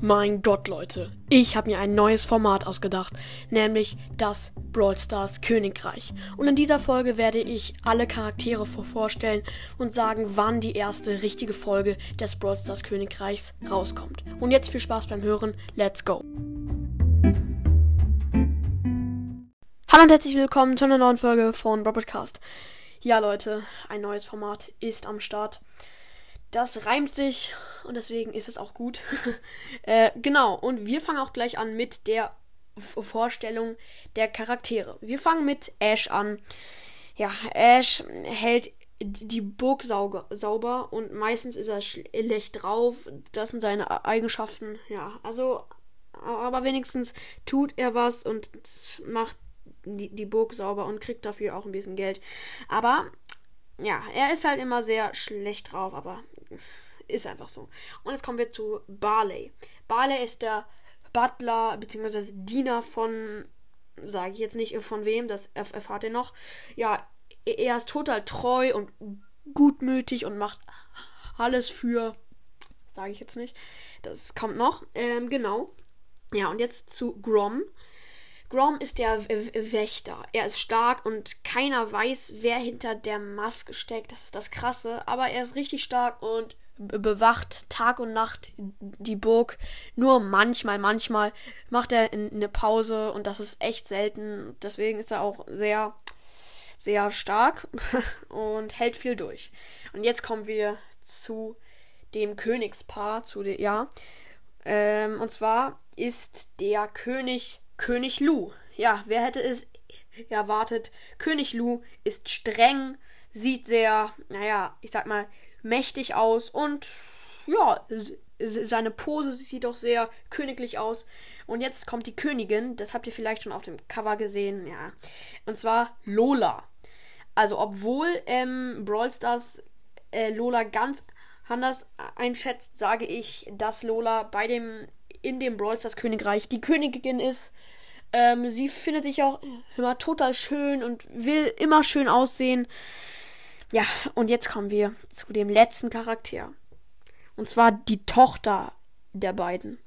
Mein Gott, Leute, ich habe mir ein neues Format ausgedacht, nämlich das Brawl Stars Königreich. Und in dieser Folge werde ich alle Charaktere vorstellen und sagen, wann die erste richtige Folge des Brawl Stars Königreichs rauskommt. Und jetzt viel Spaß beim Hören, let's go! Hallo und herzlich willkommen zu einer neuen Folge von Brawl Podcast. Ja, Leute, ein neues Format ist am Start. Das reimt sich und deswegen ist es auch gut. äh, genau, und wir fangen auch gleich an mit der Vorstellung der Charaktere. Wir fangen mit Ash an. Ja, Ash hält die Burg sauber und meistens ist er schlecht drauf. Das sind seine Eigenschaften. Ja, also, aber wenigstens tut er was und macht die, die Burg sauber und kriegt dafür auch ein bisschen Geld. Aber ja, er ist halt immer sehr schlecht drauf, aber ist einfach so. Und jetzt kommen wir zu Barley. Barley ist der Butler bzw. Diener von, sage ich jetzt nicht von wem, das erfahrt ihr noch. Ja, er ist total treu und gutmütig und macht alles für, sage ich jetzt nicht. Das kommt noch. Ähm, genau. Ja, und jetzt zu Grom. Grom ist der Wächter. Er ist stark und keiner weiß, wer hinter der Maske steckt. Das ist das Krasse. Aber er ist richtig stark und bewacht Tag und Nacht die Burg. Nur manchmal, manchmal macht er eine Pause und das ist echt selten. Deswegen ist er auch sehr, sehr stark und hält viel durch. Und jetzt kommen wir zu dem Königspaar, zu der, ja. Ähm, und zwar ist der König König Lu. Ja, wer hätte es erwartet? König Lu ist streng, sieht sehr, naja, ich sag mal, mächtig aus und ja, seine Pose sieht doch sehr königlich aus. Und jetzt kommt die Königin, das habt ihr vielleicht schon auf dem Cover gesehen, ja. Und zwar Lola. Also, obwohl ähm, Brawl Stars äh, Lola ganz anders einschätzt, sage ich, dass Lola bei dem in dem Brawl Stars Königreich die Königin ist. Ähm, sie findet sich auch immer total schön und will immer schön aussehen. Ja, und jetzt kommen wir zu dem letzten Charakter. Und zwar die Tochter der beiden.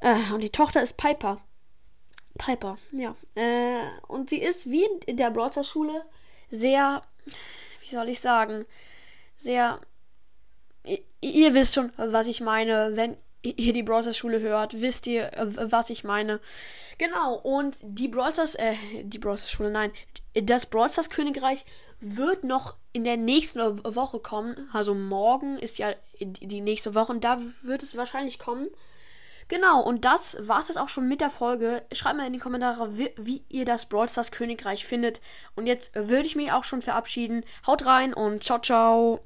Äh, und die Tochter ist Piper. Piper, ja. Äh, und sie ist wie in der Broadcast Schule sehr, wie soll ich sagen, sehr. Ihr wisst schon, was ich meine. Wenn ihr die Brawlstars Schule hört, wisst ihr, äh, was ich meine. Genau, und die Brawlstars, äh, die Brawlstars Schule, nein, das Brawlstars Königreich wird noch in der nächsten Woche kommen. Also morgen ist ja die nächste Woche und da wird es wahrscheinlich kommen. Genau, und das war es auch schon mit der Folge. Schreibt mal in die Kommentare, wie, wie ihr das Brawl Stars Königreich findet. Und jetzt würde ich mich auch schon verabschieden. Haut rein und ciao, ciao.